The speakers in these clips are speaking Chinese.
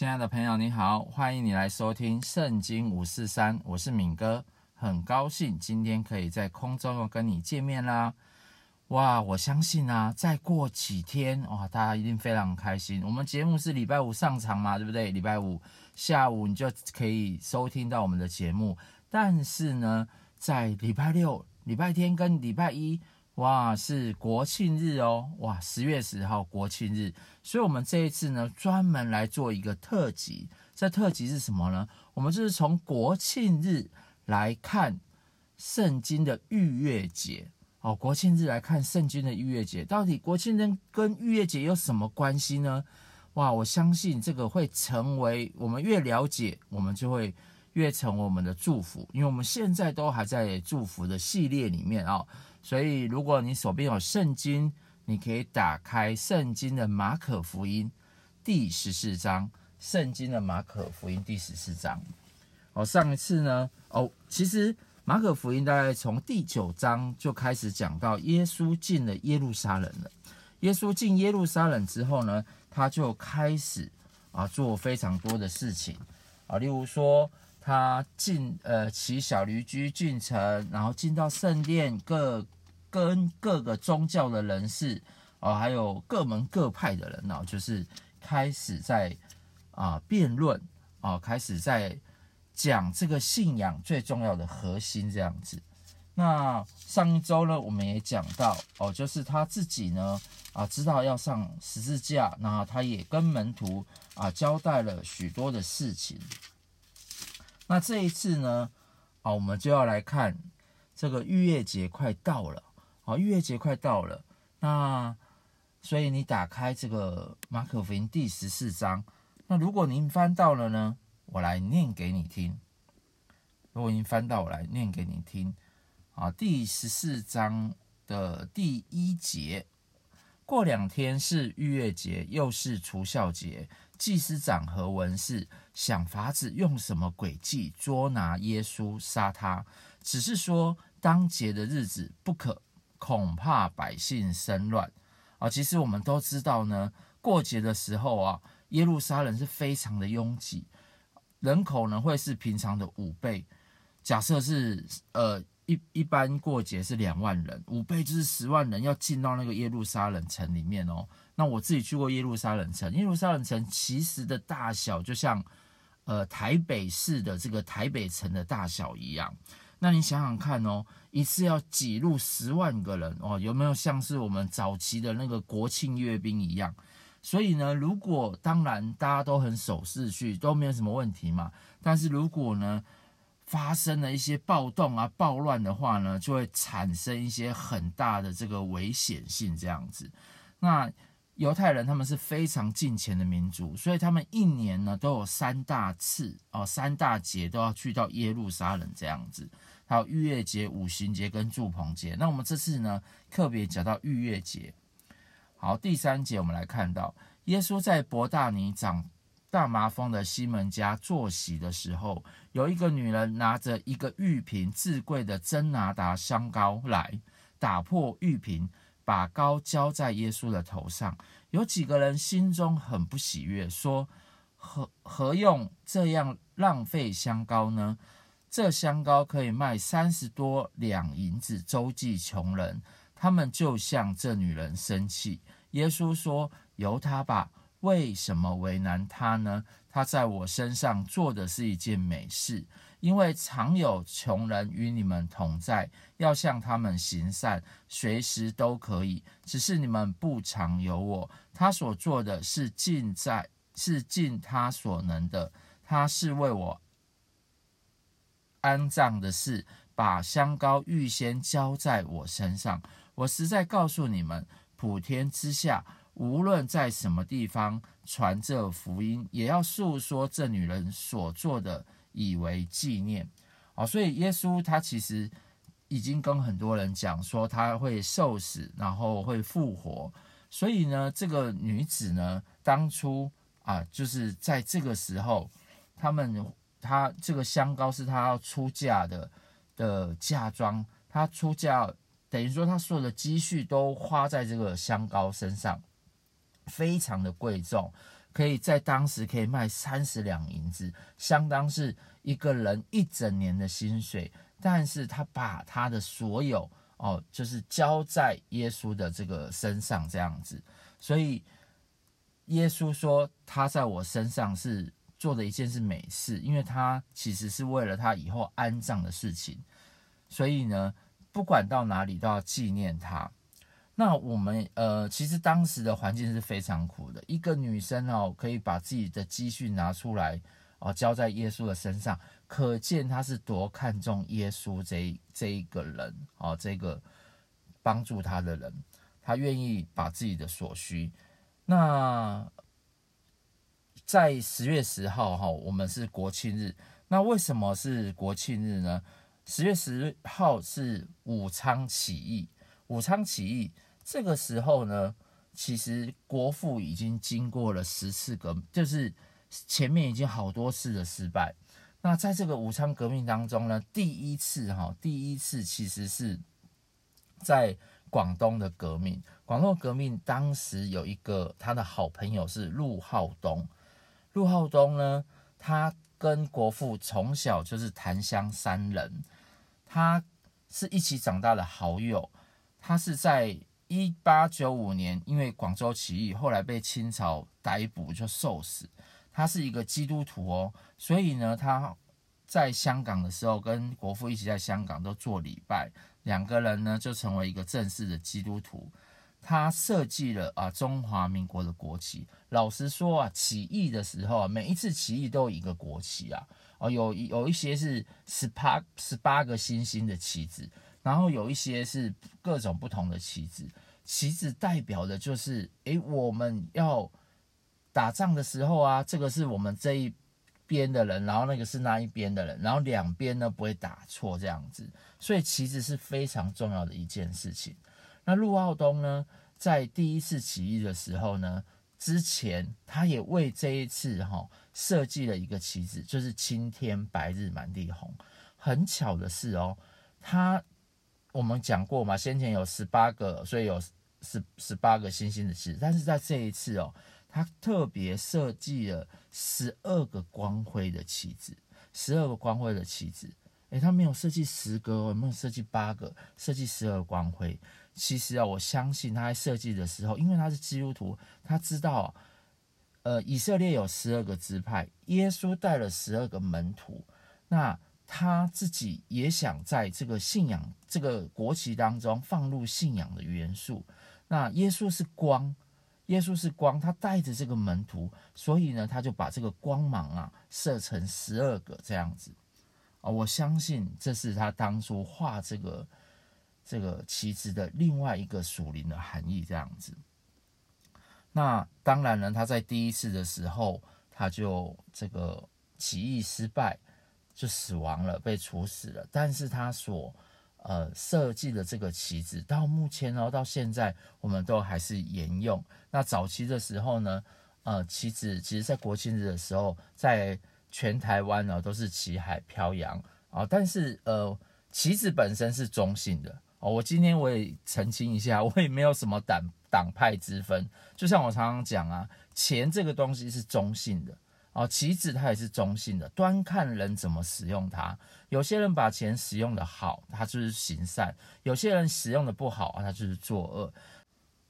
亲爱的朋友，你好，欢迎你来收听《圣经五四三》，我是敏哥，很高兴今天可以在空中又跟你见面啦。哇，我相信啊，再过几天哇，大家一定非常开心。我们节目是礼拜五上场嘛，对不对？礼拜五下午你就可以收听到我们的节目。但是呢，在礼拜六、礼拜天跟礼拜一，哇，是国庆日哦，哇，十月十号国庆日。所以，我们这一次呢，专门来做一个特辑。这特辑是什么呢？我们就是从国庆日来看圣经的逾越节。哦，国庆日来看圣经的逾越节，到底国庆日跟逾越节有什么关系呢？哇，我相信这个会成为我们越了解，我们就会越成为我们的祝福，因为我们现在都还在祝福的系列里面啊、所以，如果你手边有圣经，你可以打开圣经的马可福音第十四章，圣经的马可福音第十四章。哦，上一次呢，哦，其实。马可福音大概从第九章就开始讲到耶稣进了耶路撒冷了。耶稣进耶路撒冷之后呢，他就开始啊做非常多的事情啊，例如说他进呃骑小驴駒进城，然后进到圣殿，各跟各个宗教的人士啊，还有各门各派的人呢，就是开始在啊辩论啊，开始在。讲这个信仰最重要的核心这样子。那上一周呢，我们也讲到哦，就是他自己呢啊，知道要上十字架，那他也跟门徒啊交代了许多的事情。那这一次呢，啊，我们就要来看这个逾越节快到了，啊，逾越节快到了。那所以你打开这个马可福音第十四章，那如果您翻到了呢？我来念给你听。如果您翻到，我来念给你听。啊，第十四章的第一节，过两天是逾越节，又是除孝节。祭司长和文士想法子用什么诡计捉拿耶稣，杀他。只是说当节的日子不可，恐怕百姓生乱。啊，其实我们都知道呢，过节的时候啊，耶路撒冷是非常的拥挤。人口呢会是平常的五倍，假设是呃一一般过节是两万人，五倍就是十万人要进到那个耶路撒冷城里面哦。那我自己去过耶路撒冷城，耶路撒冷城其实的大小就像呃台北市的这个台北城的大小一样。那你想想看哦，一次要挤入十万个人哦，有没有像是我们早期的那个国庆阅兵一样？所以呢，如果当然大家都很守秩序，都没有什么问题嘛。但是如果呢发生了一些暴动啊、暴乱的话呢，就会产生一些很大的这个危险性这样子。那犹太人他们是非常敬虔的民族，所以他们一年呢都有三大次哦，三大节都要去到耶路撒冷这样子。还有逾越节、五旬节跟住棚节。那我们这次呢特别讲到逾越节。好，第三节我们来看到，耶稣在伯大尼长大麻风的西门家坐席的时候，有一个女人拿着一个玉瓶至贵的真拿达香膏来，打破玉瓶，把膏浇在耶稣的头上。有几个人心中很不喜悦，说：何何用这样浪费香膏呢？这香膏可以卖三十多两银子，周济穷人。他们就向这女人生气。耶稣说：“由她吧，为什么为难她呢？她在我身上做的是一件美事，因为常有穷人与你们同在，要向他们行善，随时都可以。只是你们不常有我。他所做的是尽在，是尽他所能的。他是为我安葬的事，把香膏预先浇在我身上。”我实在告诉你们，普天之下，无论在什么地方传这福音，也要述说这女人所做的，以为纪念。哦，所以耶稣他其实已经跟很多人讲说他会受死，然后会复活。所以呢，这个女子呢，当初啊，就是在这个时候，他们她这个香膏是她要出嫁的的嫁妆，她出嫁。等于说，他所有的积蓄都花在这个香膏身上，非常的贵重，可以在当时可以卖三十两银子，相当是一个人一整年的薪水。但是他把他的所有哦，就是交在耶稣的这个身上这样子，所以耶稣说他在我身上是做的一件是美事，因为他其实是为了他以后安葬的事情，所以呢，不管到哪里都要纪念他。那我们呃，其实当时的环境是非常苦的，一个女生哦，可以把自己的积蓄拿出来哦，交在耶稣的身上。可见他是多看重耶稣这这一个人哦，这个帮助他的人，他愿意把自己的所需。那在十月十号哈，我们是国庆日。那为什么是国庆日呢？十月十号是武昌起义。武昌起义这个时候呢，其实国父已经经过了十次革命，就是前面已经好多次的失败。那在这个武昌革命当中呢，第一次哈，第一次其实是在广东的革命。广东革命当时有一个他的好朋友是陆浩东，陆浩东呢，他跟国父从小就是檀香三人，他是一起长大的好友。他是在一八九五年因为广州起义，后来被清朝逮捕就受死。他是一个基督徒哦，所以呢，他在香港的时候跟国父一起在香港都做礼拜，两个人呢就成为一个正式的基督徒。他设计了啊中华民国的国旗。老实说啊，起义的时候，每一次起义都有一个国旗啊，哦有有一些是十八十八个星星的旗子，然后有一些是各种不同的旗子，旗子代表的就是诶我们要。打仗的时候啊，这个是我们这一边的人，然后那个是那一边的人，然后两边呢不会打错这样子，所以旗子是非常重要的一件事情。那陆浩东呢，在第一次起义的时候呢，之前他也为这一次哈设计了一个旗子，就是青天白日满地红。很巧的是哦，他我们讲过嘛，先前有十八个，所以有十十八个星星的旗，但是在这一次哦。他特别设计了十二个光辉的旗子，十二个光辉的旗子，诶，他没有设计十个，没有设计八个，设计十二光辉。其实啊，我相信他在设计的时候，因为他是基督徒，他知道，呃，以色列有十二个支派，耶稣带了十二个门徒，那他自己也想在这个信仰这个国旗当中放入信仰的元素。那耶稣是光。耶稣是光，他带着这个门徒，所以呢，他就把这个光芒啊设成十二个这样子啊。我相信这是他当初画这个这个旗帜的另外一个属灵的含义这样子。那当然呢，他在第一次的时候，他就这个起义失败，就死亡了，被处死了。但是他所呃，设计的这个旗子到目前呢，到现在我们都还是沿用。那早期的时候呢，呃，旗子其实在国庆日的时候，在全台湾呢都是旗海飘扬啊。但是呃，旗子本身是中性的哦。我今天我也澄清一下，我也没有什么党党派之分。就像我常常讲啊，钱这个东西是中性的。哦，旗子它也是中性的，端看人怎么使用它。有些人把钱使用的好，他就是行善；有些人使用的不好，他就是作恶。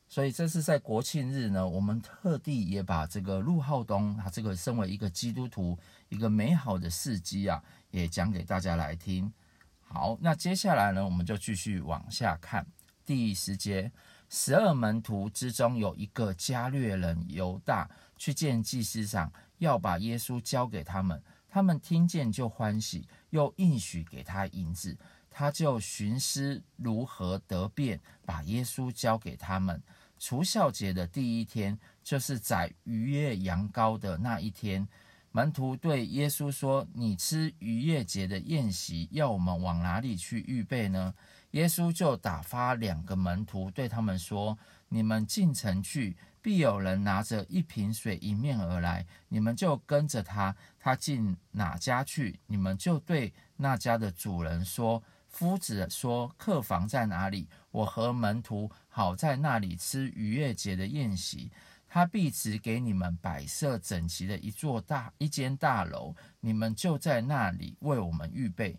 所以这是在国庆日呢，我们特地也把这个陆浩东他这个身为一个基督徒一个美好的事迹啊，也讲给大家来听。好，那接下来呢，我们就继续往下看第十节。十二门徒之中有一个加略人犹大去见祭司长。要把耶稣交给他们，他们听见就欢喜，又应许给他银子，他就寻思如何得便把耶稣交给他们。除酵节的第一天，就是宰逾越羊羔的那一天，门徒对耶稣说：“你吃逾越节的宴席，要我们往哪里去预备呢？”耶稣就打发两个门徒对他们说：“你们进城去。”必有人拿着一瓶水迎面而来，你们就跟着他。他进哪家去，你们就对那家的主人说：“夫子说，客房在哪里？我和门徒好在那里吃逾越节的宴席。”他必指给你们摆设整齐的一座大一间大楼，你们就在那里为我们预备。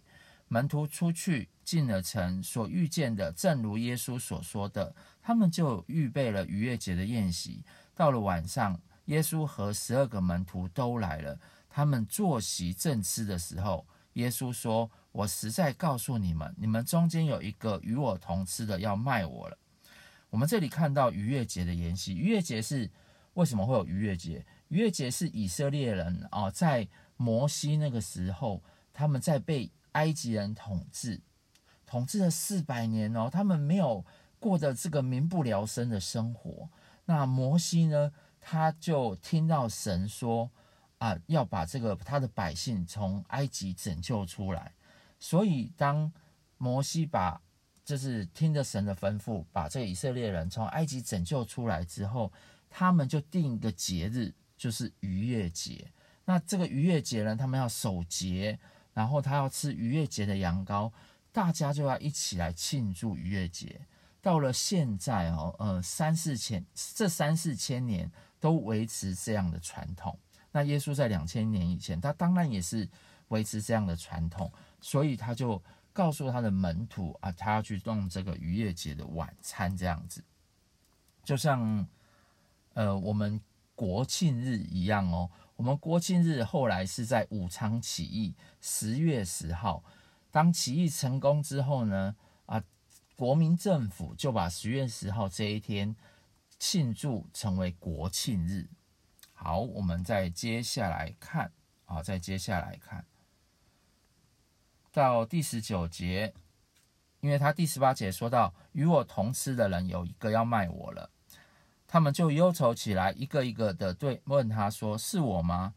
门徒出去进了城，所遇见的正如耶稣所说的，他们就预备了逾越节的宴席。到了晚上，耶稣和十二个门徒都来了。他们坐席正吃的时候，耶稣说：“我实在告诉你们，你们中间有一个与我同吃的要卖我了。”我们这里看到逾越节的宴席。逾越节是为什么会有逾越节？逾越节是以色列人啊，在摩西那个时候，他们在被埃及人统治，统治了四百年哦，他们没有过着这个民不聊生的生活。那摩西呢，他就听到神说啊，要把这个他的百姓从埃及拯救出来。所以当摩西把就是听着神的吩咐，把这个以色列人从埃及拯救出来之后，他们就定一个节日，就是逾越节。那这个逾越节呢，他们要守节。然后他要吃逾越节的羊羔，大家就要一起来庆祝逾越节。到了现在哦，呃，三四千这三四千年都维持这样的传统。那耶稣在两千年以前，他当然也是维持这样的传统，所以他就告诉他的门徒啊，他要去弄这个逾越节的晚餐，这样子，就像呃我们国庆日一样哦。我们国庆日后来是在武昌起义，十月十号。当起义成功之后呢，啊，国民政府就把十月十号这一天庆祝成为国庆日。好，我们再接下来看，啊，再接下来看到第十九节，因为他第十八节说到，与我同吃的人有一个要卖我了。他们就忧愁起来，一个一个的对问他说：“是我吗？”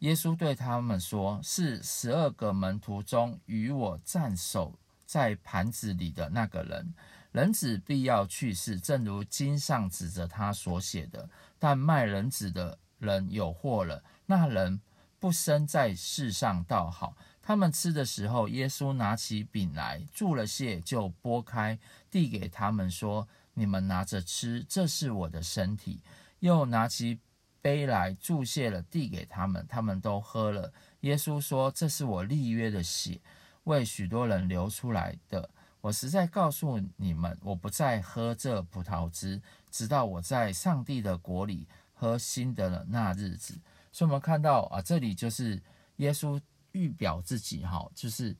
耶稣对他们说：“是十二个门徒中与我站守在盘子里的那个人。人子必要去世，正如经上指着他所写的。但卖人子的人有祸了。那人不生在世上倒好。”他们吃的时候，耶稣拿起饼来，祝了谢，就拨开，递给他们说。你们拿着吃，这是我的身体。又拿起杯来，祝谢了，递给他们，他们都喝了。耶稣说：“这是我立约的血，为许多人流出来的。我实在告诉你们，我不再喝这葡萄汁，直到我在上帝的国里喝新的了那日子。”所以，我们看到啊，这里就是耶稣预表自己，哈，就是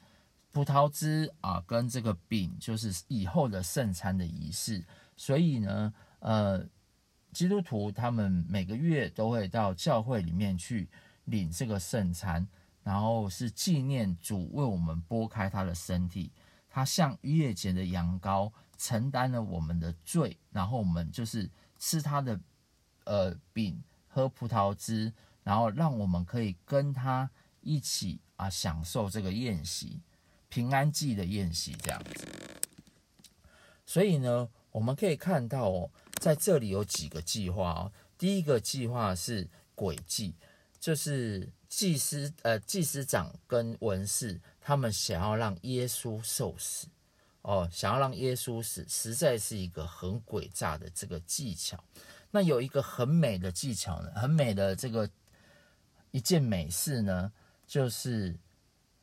葡萄汁啊，跟这个饼，就是以后的圣餐的仪式。所以呢，呃，基督徒他们每个月都会到教会里面去领这个圣餐，然后是纪念主为我们擘开他的身体，他像逾越节的羊羔承担了我们的罪，然后我们就是吃他的呃饼，喝葡萄汁，然后让我们可以跟他一起啊享受这个宴席，平安祭的宴席这样子。所以呢。我们可以看到哦，在这里有几个计划哦。第一个计划是诡计，就是祭司呃祭司长跟文士他们想要让耶稣受死哦，想要让耶稣死，实在是一个很诡诈的这个技巧。那有一个很美的技巧呢，很美的这个一件美事呢，就是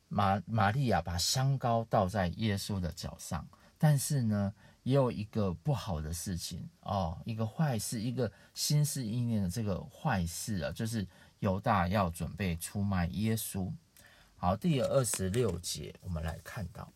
玛玛利亚把香膏倒在耶稣的脚上，但是呢。也有一个不好的事情哦，一个坏事，一个心思意念的这个坏事啊，就是犹大要准备出卖耶稣。好，第二十六节，我们来看到，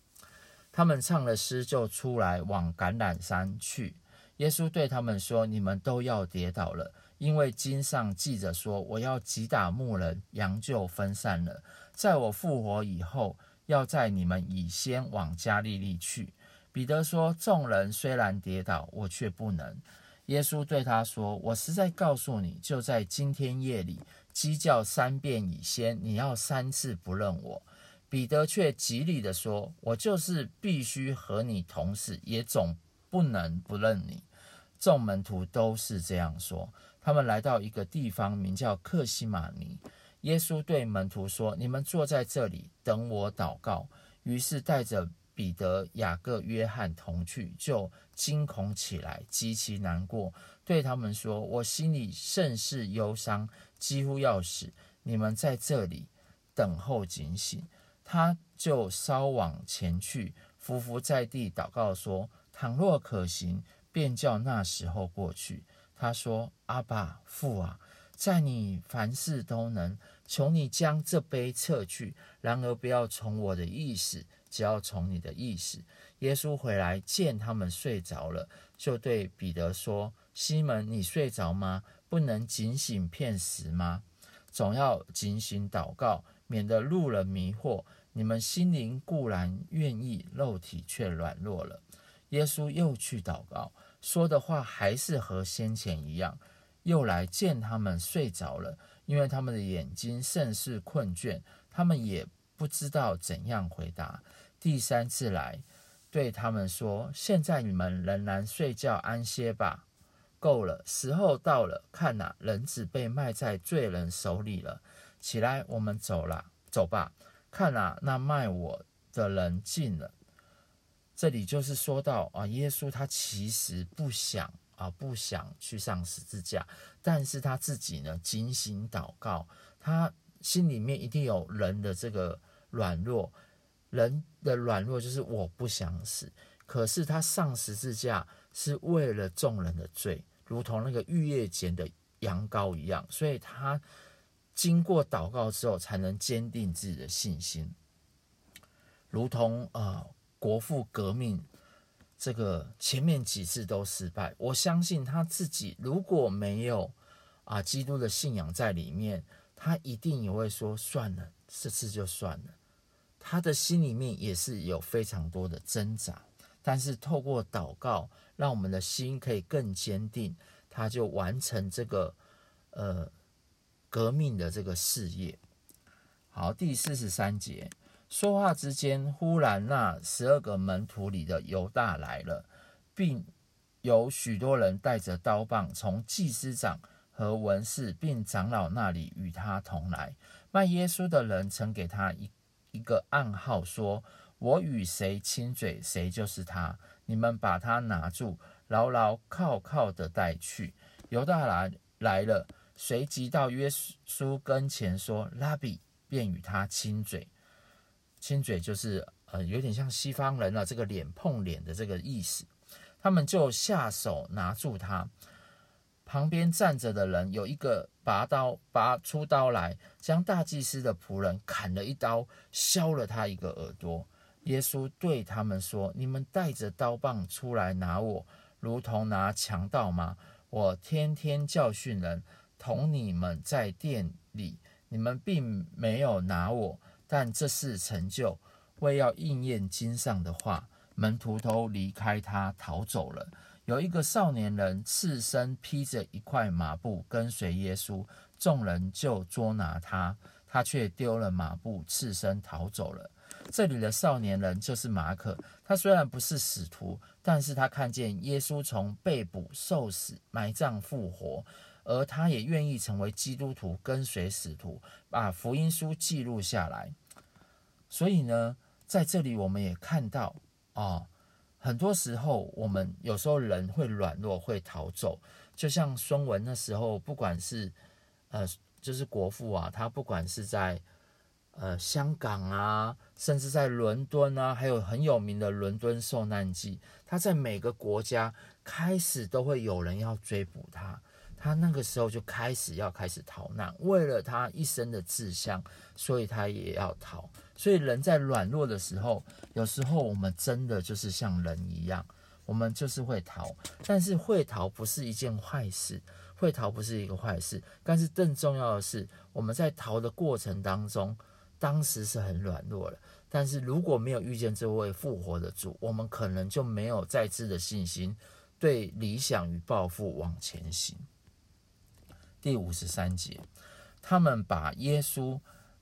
他们唱了诗，就出来往橄榄山去。耶稣对他们说：“你们都要跌倒了，因为经上记着说，我要击打牧人，羊就分散了。在我复活以后，要在你们以先往加利利去。”彼得说：“众人虽然跌倒，我却不能。”耶稣对他说：“我实在告诉你，就在今天夜里，鸡叫三遍以先，你要三次不认我。”彼得却极力地说：“我就是必须和你同死，也总不能不认你。”众门徒都是这样说。他们来到一个地方，名叫克西马尼。耶稣对门徒说：“你们坐在这里，等我祷告。”于是带着彼得、雅各、约翰同去，就惊恐起来，极其难过，对他们说：“我心里甚是忧伤，几乎要死。你们在这里等候警醒。”他就稍往前去，伏伏在地祷告说：“倘若可行，便叫那时候过去。”他说：“阿爸父啊，在你凡事都能，求你将这杯撤去。然而不要从我的意思。”只要从你的意思，耶稣回来见他们睡着了，就对彼得说：“西门，你睡着吗？不能警醒片时吗？总要警醒祷告，免得入了迷惑。你们心灵固然愿意，肉体却软弱了。”耶稣又去祷告，说的话还是和先前一样。又来见他们睡着了，因为他们的眼睛甚是困倦，他们也不知道怎样回答。第三次来，对他们说：“现在你们仍然睡觉安歇吧，够了，时候到了。看哪，人子被卖在罪人手里了。起来，我们走了，走吧。看啊，那卖我的人进了。”这里就是说到啊，耶稣他其实不想啊，不想去上十字架，但是他自己呢，警醒祷告，他心里面一定有人的这个软弱。人的软弱就是我不想死，可是他上十字架是为了众人的罪，如同那个逾越节的羊羔一样，所以他经过祷告之后，才能坚定自己的信心。如同啊、呃，国父革命这个前面几次都失败，我相信他自己如果没有啊基督的信仰在里面，他一定也会说算了，这次就算了。他的心里面也是有非常多的挣扎，但是透过祷告，让我们的心可以更坚定，他就完成这个呃革命的这个事业。好，第四十三节，说话之间，忽然那十二个门徒里的犹大来了，并有许多人带着刀棒从祭司长和文士并长老那里与他同来。卖耶稣的人曾给他一。一个暗号说：“我与谁亲嘴，谁就是他。你们把他拿住，牢牢靠靠的带去。”犹大来来了，随即到耶稣跟前说：“拉比，便与他亲嘴。亲嘴就是呃，有点像西方人啊，这个脸碰脸的这个意思。他们就下手拿住他。”旁边站着的人有一个拔刀，拔出刀来，将大祭司的仆人砍了一刀，削了他一个耳朵。耶稣对他们说：“你们带着刀棒出来拿我，如同拿强盗吗？我天天教训人，同你们在店里，你们并没有拿我，但这是成就，为要应验经上的话。”门徒都离开他，逃走了。有一个少年人赤身披着一块麻布跟随耶稣，众人就捉拿他，他却丢了麻布，赤身逃走了。这里的少年人就是马可，他虽然不是使徒，但是他看见耶稣从被捕、受死、埋葬、复活，而他也愿意成为基督徒，跟随使徒，把福音书记录下来。所以呢，在这里我们也看到啊。哦很多时候，我们有时候人会软弱，会逃走。就像孙文那时候，不管是呃，就是国父啊，他不管是在呃香港啊，甚至在伦敦啊，还有很有名的伦敦受难记，他在每个国家开始都会有人要追捕他，他那个时候就开始要开始逃难，为了他一生的志向，所以他也要逃。所以人在软弱的时候，有时候我们真的就是像人一样，我们就是会逃。但是会逃不是一件坏事，会逃不是一个坏事。但是更重要的是，我们在逃的过程当中，当时是很软弱的。但是如果没有遇见这位复活的主，我们可能就没有再次的信心，对理想与抱负往前行。第五十三节，他们把耶稣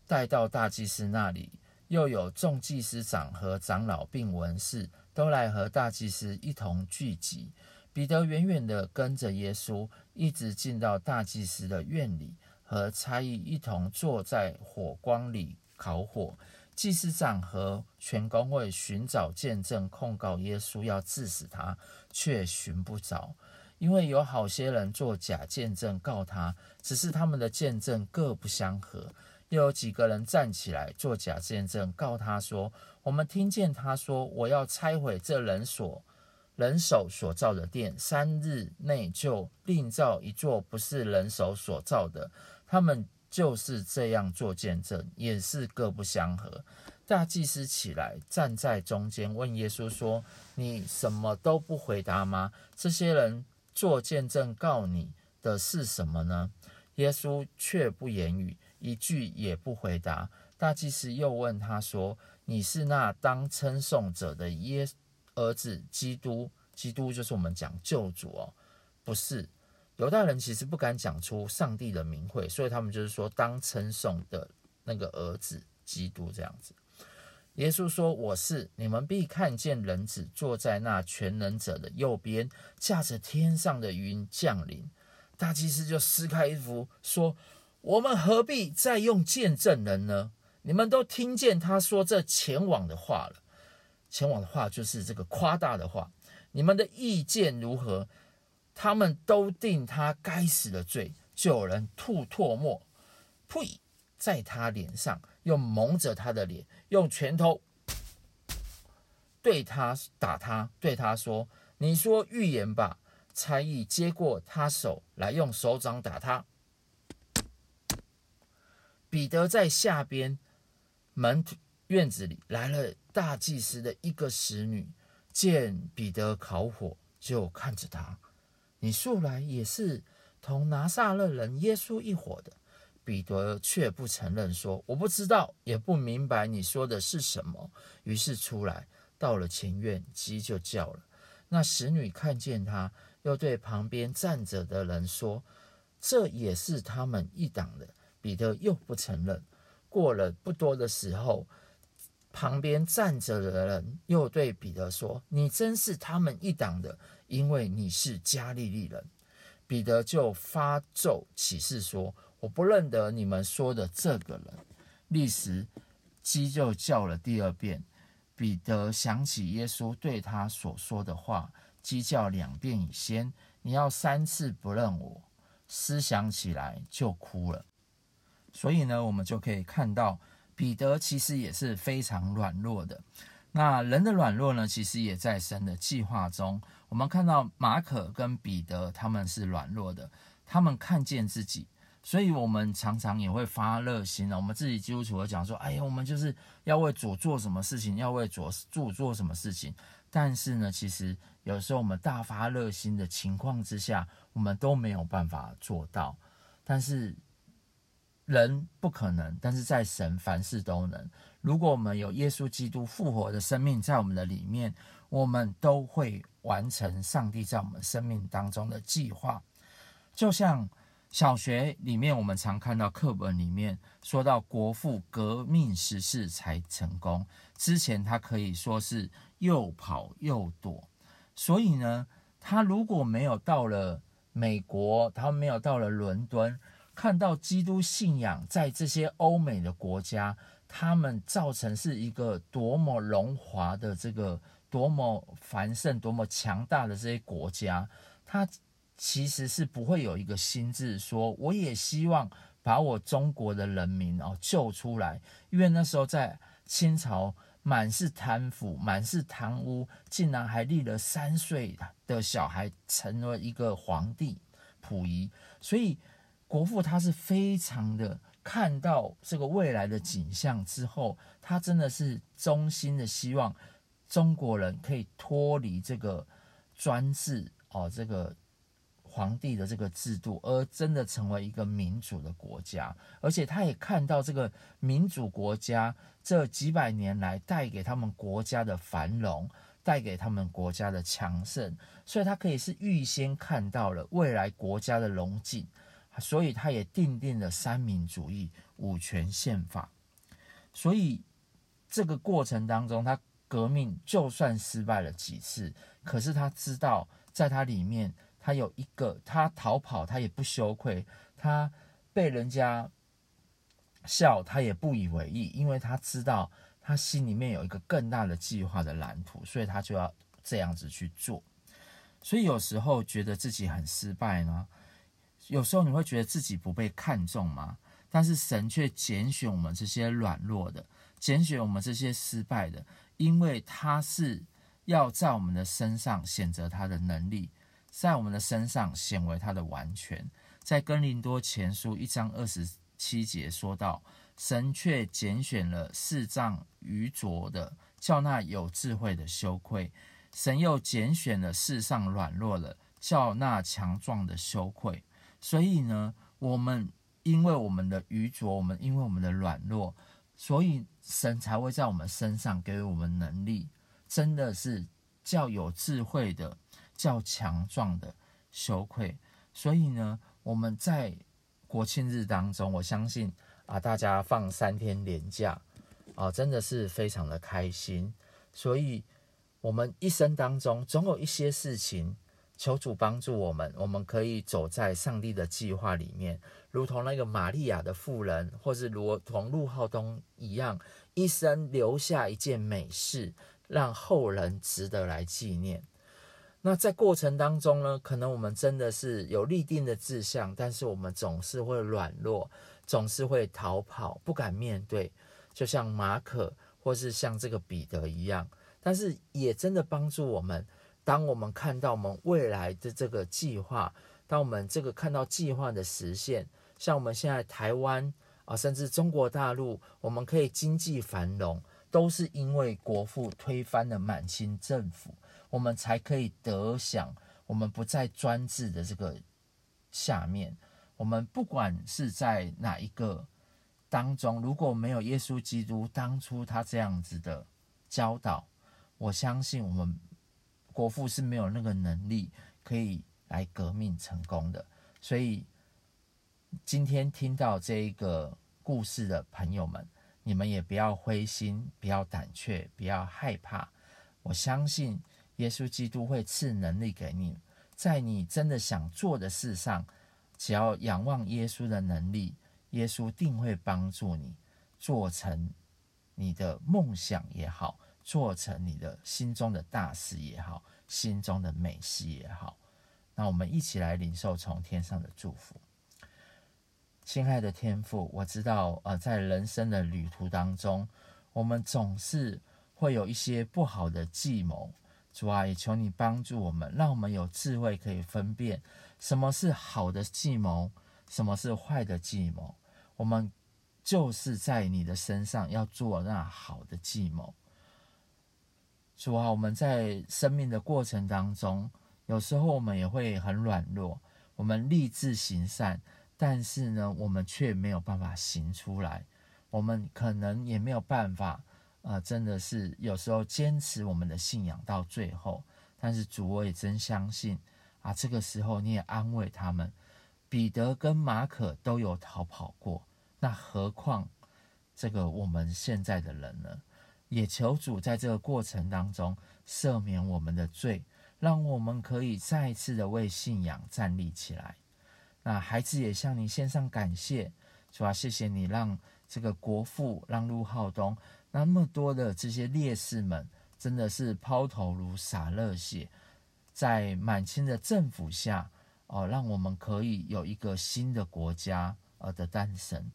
带到大祭司那里。又有众祭司长和长老并文士都来和大祭司一同聚集。彼得远远地跟着耶稣，一直进到大祭司的院里，和差役一同坐在火光里烤火。祭司长和全公会寻找见证控告耶稣，要治死他，却寻不着，因为有好些人做假见证告他，只是他们的见证各不相合。又有几个人站起来做假见证告他说：“我们听见他说，我要拆毁这人所人手所造的殿，三日内就另造一座不是人手所造的。”他们。就是这样做见证，也是各不相合。大祭司起来站在中间，问耶稣说：“你什么都不回答吗？这些人做见证告你的是什么呢？”耶稣却不言语，一句也不回答。大祭司又问他说：“你是那当称颂者的耶儿子基督？基督就是我们讲救主哦，不是。”犹大人其实不敢讲出上帝的名讳，所以他们就是说当称颂的那个儿子基督这样子。耶稣说：“我是，你们必看见人子坐在那全能者的右边，驾着天上的云降临。”大祭司就撕开衣服说：“我们何必再用见证人呢？你们都听见他说这前往的话了。前往的话就是这个夸大的话。你们的意见如何？”他们都定他该死的罪，就有人吐唾沫，呸，在他脸上，又蒙着他的脸，用拳头对他打他，对他说：“你说预言吧。”差役接过他手来，用手掌打他。彼得在下边门院子里来了大祭司的一个使女，见彼得烤火，就看着他。你素来也是同拿撒勒人耶稣一伙的，彼得却不承认，说：“我不知道，也不明白你说的是什么。”于是出来到了前院，鸡就叫了。那使女看见他，又对旁边站着的人说：“这也是他们一党的。”彼得又不承认。过了不多的时候，旁边站着的人又对彼得说：“你真是他们一党的。”因为你是加利利人，彼得就发咒起誓说：“我不认得你们说的这个人。”立时，鸡就叫了第二遍。彼得想起耶稣对他所说的话：“鸡叫两遍以先，你要三次不认我。”思想起来就哭了。所以呢，我们就可以看到彼得其实也是非常软弱的。那人的软弱呢，其实也在神的计划中。我们看到马可跟彼得他们是软弱的，他们看见自己，所以我们常常也会发热心了。我们自己基督徒会讲说：“哎呀，我们就是要为主做什么事情，要为主做做什么事情。”但是呢，其实有时候我们大发热心的情况之下，我们都没有办法做到。但是人不可能，但是在神凡事都能。如果我们有耶稣基督复活的生命在我们的里面，我们都会完成上帝在我们生命当中的计划。就像小学里面，我们常看到课本里面说到国父革命时事才成功，之前他可以说是又跑又躲。所以呢，他如果没有到了美国，他没有到了伦敦，看到基督信仰在这些欧美的国家。他们造成是一个多么荣华的这个多么繁盛、多么强大的这些国家，他其实是不会有一个心智说，我也希望把我中国的人民哦救出来，因为那时候在清朝满是贪腐、满是贪污，竟然还立了三岁的小孩成了一个皇帝溥仪，所以国父他是非常的。看到这个未来的景象之后，他真的是衷心的希望中国人可以脱离这个专制哦，这个皇帝的这个制度，而真的成为一个民主的国家。而且他也看到这个民主国家这几百年来带给他们国家的繁荣，带给他们国家的强盛，所以他可以是预先看到了未来国家的荣景。所以他也订定了三民主义五权宪法。所以这个过程当中，他革命就算失败了几次，可是他知道，在他里面，他有一个，他逃跑他也不羞愧，他被人家笑，他也不以为意，因为他知道他心里面有一个更大的计划的蓝图，所以他就要这样子去做。所以有时候觉得自己很失败呢，有时候你会觉得自己不被看重吗？但是神却拣选我们这些软弱的，拣选我们这些失败的，因为他是要在我们的身上显著他的能力，在我们的身上显为他的完全。在哥林多前书一章二十七节说到，神却拣选了世上愚拙的，叫那有智慧的羞愧；神又拣选了世上软弱的，叫那强壮的羞愧。所以呢，我们因为我们的愚拙，我们因为我们的软弱，所以神才会在我们身上给予我们能力，真的是叫有智慧的，较强壮的羞愧。所以呢，我们在国庆日当中，我相信啊，大家放三天连假啊，真的是非常的开心。所以，我们一生当中总有一些事情，求主帮助我们，我们可以走在上帝的计划里面，如同那个玛利亚的妇人，或是如同陆浩东一样，一生留下一件美事，让后人值得来纪念。那在过程当中呢，可能我们真的是有立定的志向，但是我们总是会软弱，总是会逃跑，不敢面对，就像马可或是像这个彼得一样。但是也真的帮助我们，当我们看到我们未来的这个计划，当我们这个看到计划的实现，像我们现在台湾啊，甚至中国大陆，我们可以经济繁荣，都是因为国父推翻了满清政府。我们才可以得享，我们不在专制的这个下面。我们不管是在哪一个当中，如果没有耶稣基督当初他这样子的教导，我相信我们国父是没有那个能力可以来革命成功的。所以今天听到这一个故事的朋友们，你们也不要灰心，不要胆怯，不要害怕。我相信。耶稣基督会赐能力给你，在你真的想做的事上，只要仰望耶稣的能力，耶稣定会帮助你做成你的梦想也好，做成你的心中的大事也好，心中的美事也好。那我们一起来领受从天上的祝福。亲爱的天父，我知道，呃，在人生的旅途当中，我们总是会有一些不好的计谋。主啊，也求你帮助我们，让我们有智慧可以分辨什么是好的计谋，什么是坏的计谋。我们就是在你的身上要做那好的计谋。主啊，我们在生命的过程当中，有时候我们也会很软弱，我们立志行善，但是呢，我们却没有办法行出来，我们可能也没有办法。啊、真的是有时候坚持我们的信仰到最后，但是主，我也真相信啊，这个时候你也安慰他们，彼得跟马可都有逃跑过，那何况这个我们现在的人呢？也求主在这个过程当中赦免我们的罪，让我们可以再一次的为信仰站立起来。那孩子也向你献上感谢，主啊，谢谢你让这个国父让陆浩东。那么多的这些烈士们，真的是抛头颅洒热血，在满清的政府下，哦，让我们可以有一个新的国家呃的诞生，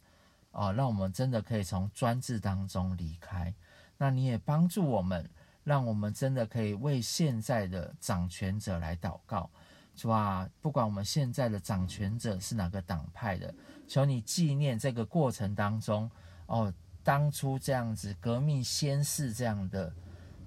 哦，让我们真的可以从专制当中离开。那你也帮助我们，让我们真的可以为现在的掌权者来祷告，是吧？不管我们现在的掌权者是哪个党派的，求你纪念这个过程当中，哦。当初这样子革命先士这样的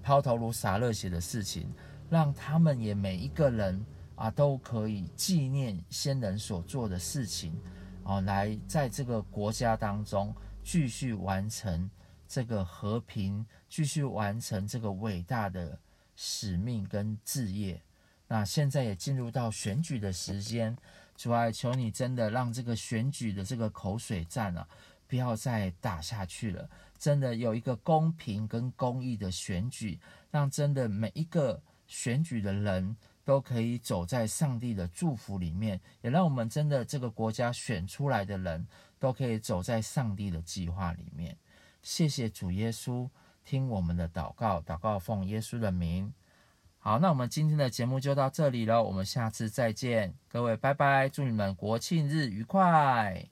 抛头颅洒热血的事情，让他们也每一个人啊都可以纪念先人所做的事情，啊，来在这个国家当中继续完成这个和平，继续完成这个伟大的使命跟志业。那现在也进入到选举的时间，主啊，求你真的让这个选举的这个口水战啊。不要再打下去了！真的有一个公平跟公义的选举，让真的每一个选举的人都可以走在上帝的祝福里面，也让我们真的这个国家选出来的人都可以走在上帝的计划里面。谢谢主耶稣，听我们的祷告，祷告奉耶稣的名。好，那我们今天的节目就到这里了，我们下次再见，各位拜拜，祝你们国庆日愉快。